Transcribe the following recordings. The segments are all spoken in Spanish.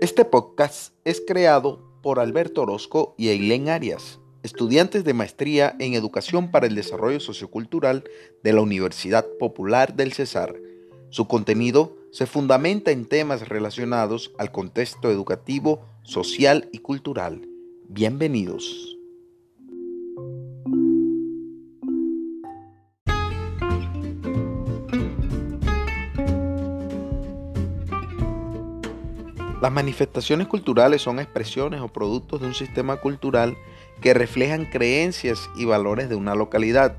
Este podcast es creado por Alberto Orozco y Eileen Arias, estudiantes de maestría en Educación para el Desarrollo Sociocultural de la Universidad Popular del Cesar. Su contenido se fundamenta en temas relacionados al contexto educativo, social y cultural. Bienvenidos. Las manifestaciones culturales son expresiones o productos de un sistema cultural que reflejan creencias y valores de una localidad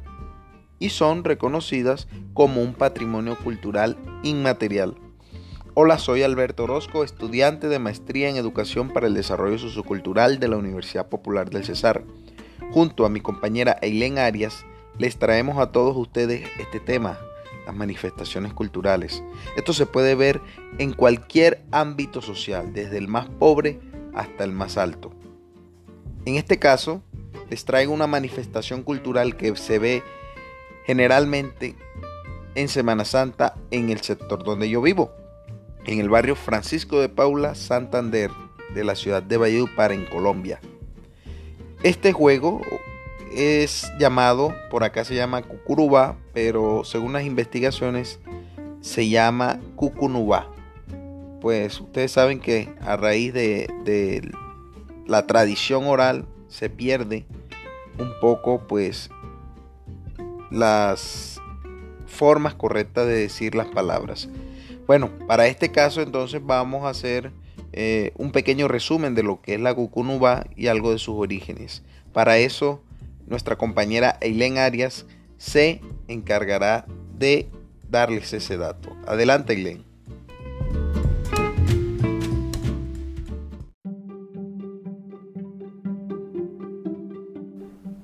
y son reconocidas como un patrimonio cultural inmaterial. Hola, soy Alberto Orozco, estudiante de maestría en Educación para el Desarrollo Sociocultural de la Universidad Popular del Cesar. Junto a mi compañera Eileen Arias, les traemos a todos ustedes este tema, las manifestaciones culturales. Esto se puede ver en cualquier ámbito social, desde el más pobre hasta el más alto. En este caso, les traigo una manifestación cultural que se ve generalmente en Semana Santa en el sector donde yo vivo, en el barrio Francisco de Paula, Santander, de la ciudad de Valledupar, en Colombia. Este juego es llamado, por acá se llama Cucurubá, pero según las investigaciones se llama Cucunubá. Pues ustedes saben que a raíz de, la tradición oral se pierde un poco pues las formas correctas de decir las palabras. Bueno, para este caso entonces vamos a hacer eh, un pequeño resumen de lo que es la Cucunubá y algo de sus orígenes. Para eso nuestra compañera Eileen Arias se encargará de darles ese dato. Adelante, Eileen.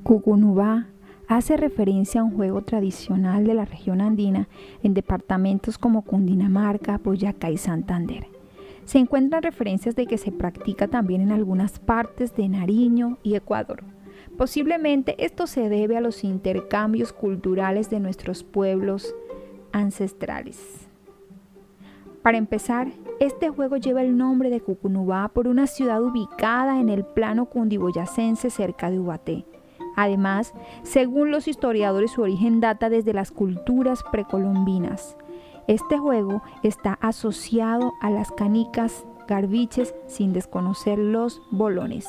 Cucunubá hace referencia a un juego tradicional de la región andina en departamentos como Cundinamarca, Boyacá y Santander. Se encuentran referencias de que se practica también en algunas partes de Nariño y Ecuador. Posiblemente esto se debe a los intercambios culturales de nuestros pueblos ancestrales. Para empezar, este juego lleva el nombre de Cucunubá por una ciudad ubicada en el plano cundiboyacense cerca de Ubaté. Además, según los historiadores, su origen data desde las culturas precolombinas. Este juego está asociado a las canicas garbiches sin desconocer los bolones.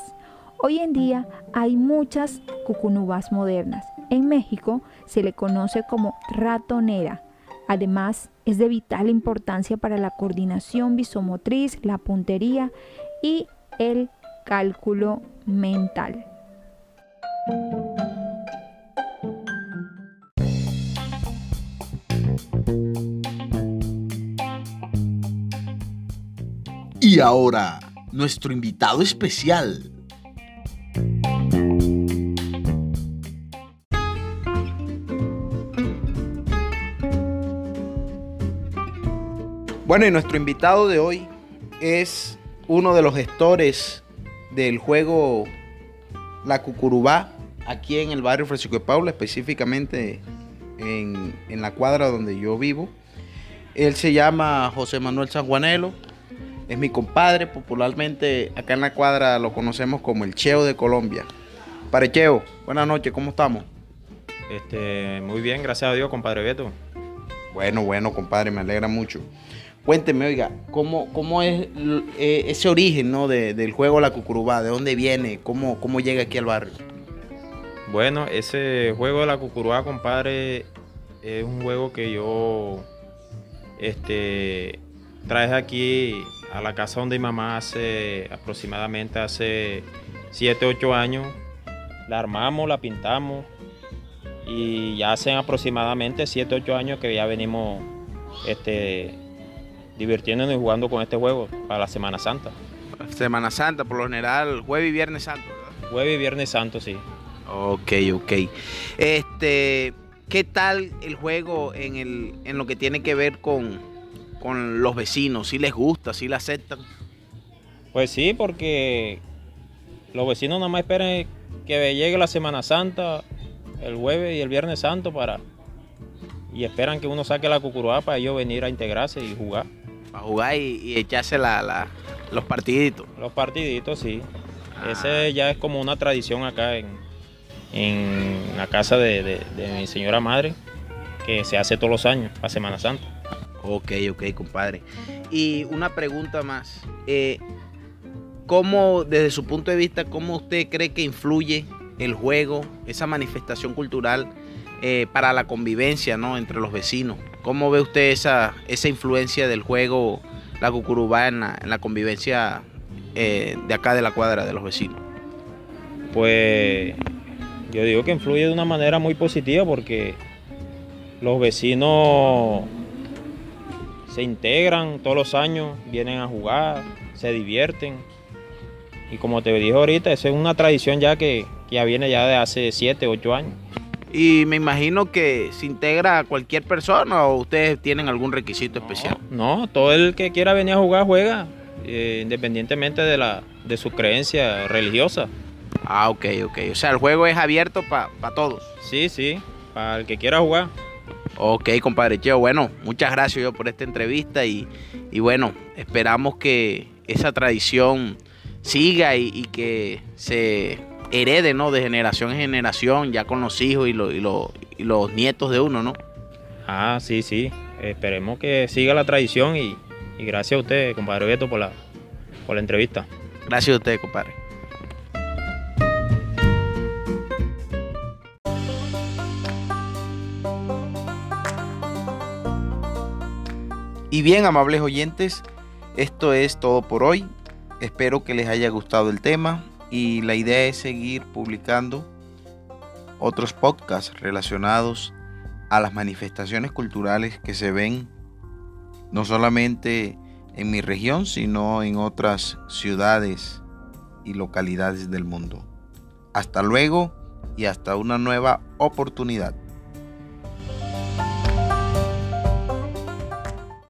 Hoy en día hay muchas cucunubas modernas. En México se le conoce como ratonera. Además, es de vital importancia para la coordinación visomotriz, la puntería y el cálculo mental. Y ahora, nuestro invitado especial, Bueno, y nuestro invitado de hoy es uno de los gestores del juego La Cucurubá, aquí en el barrio Francisco de Paula, específicamente en, la cuadra donde yo vivo. Él se llama José Manuel Sanjuanelo, es mi compadre, popularmente acá en la cuadra lo conocemos como el Cheo de Colombia. Cheo, buenas noches, ¿cómo estamos? Este, muy bien, gracias a Dios, compadre Beto. Bueno, bueno, compadre, me alegra mucho. Cuénteme, oiga, ¿cómo, cómo es eh, ese origen ¿no? del juego La Cucurubá? ¿De dónde viene? ¿Cómo, ¿Cómo llega aquí al barrio? Bueno, ese juego de La Cucurubá, compadre, es un juego que yo este, traje aquí a la casa donde mi mamá hace aproximadamente hace 7, 8 años. La armamos, la pintamos y ya hacen aproximadamente 7, 8 años que ya venimos este, divirtiéndonos y jugando con este juego para la Semana Santa. Semana Santa, por lo general, jueves y viernes santo, ¿verdad? Jueves y viernes santo, sí. Ok, ok. Este, ¿qué tal el juego en, el, en lo que tiene que ver con, con los vecinos? ¿Si les gusta, si le aceptan? Pues sí, porque los vecinos nada más esperan que llegue la Semana Santa, el jueves y el viernes santo para... Y esperan que uno saque la cucuruá para ellos venir a integrarse y jugar para jugar y, echarse la, Los partiditos. Los partiditos, sí. Ah. Ese ya es como una tradición acá en, en la casa de, mi señora madre, que se hace todos los años, para Semana Santa. Ok, ok, compadre. Y una pregunta más. Eh, ¿Cómo, desde su punto de vista, cómo usted cree que influye el juego, esa manifestación cultural eh, para la convivencia ¿no? entre los vecinos? ¿Cómo ve usted esa, esa influencia del juego, la cucurubá en la, convivencia eh, de acá de la cuadra de los vecinos? Pues yo digo que influye de una manera muy positiva porque los vecinos se integran todos los años, vienen a jugar, se divierten y como te dije ahorita, esa es una tradición ya que, ya viene ya de hace 7, 8 años. Y me imagino que se integra a cualquier persona o ustedes tienen algún requisito especial. No, todo el que quiera venir a jugar juega, eh, independientemente de, la, de su creencia religiosa. Ah, ok, ok. O sea, el juego es abierto para todos. Sí, sí, para el que quiera jugar. Ok, compadre Cheo. Bueno, muchas gracias yo por esta entrevista y, y bueno, esperamos que esa tradición siga y, que se herede, ¿no? De generación en generación, ya con los hijos y, y, los nietos de uno, ¿no? Ah, sí, sí. Esperemos que siga la tradición y, gracias a usted, compadre Beto, por la, por la entrevista. Gracias a usted, compadre. Y bien, amables oyentes, esto es todo por hoy. Espero que les haya gustado el tema y la idea es seguir publicando otros podcasts relacionados a las manifestaciones culturales que se ven no solamente en mi región, sino en otras ciudades y localidades del mundo. Hasta luego y hasta una nueva oportunidad.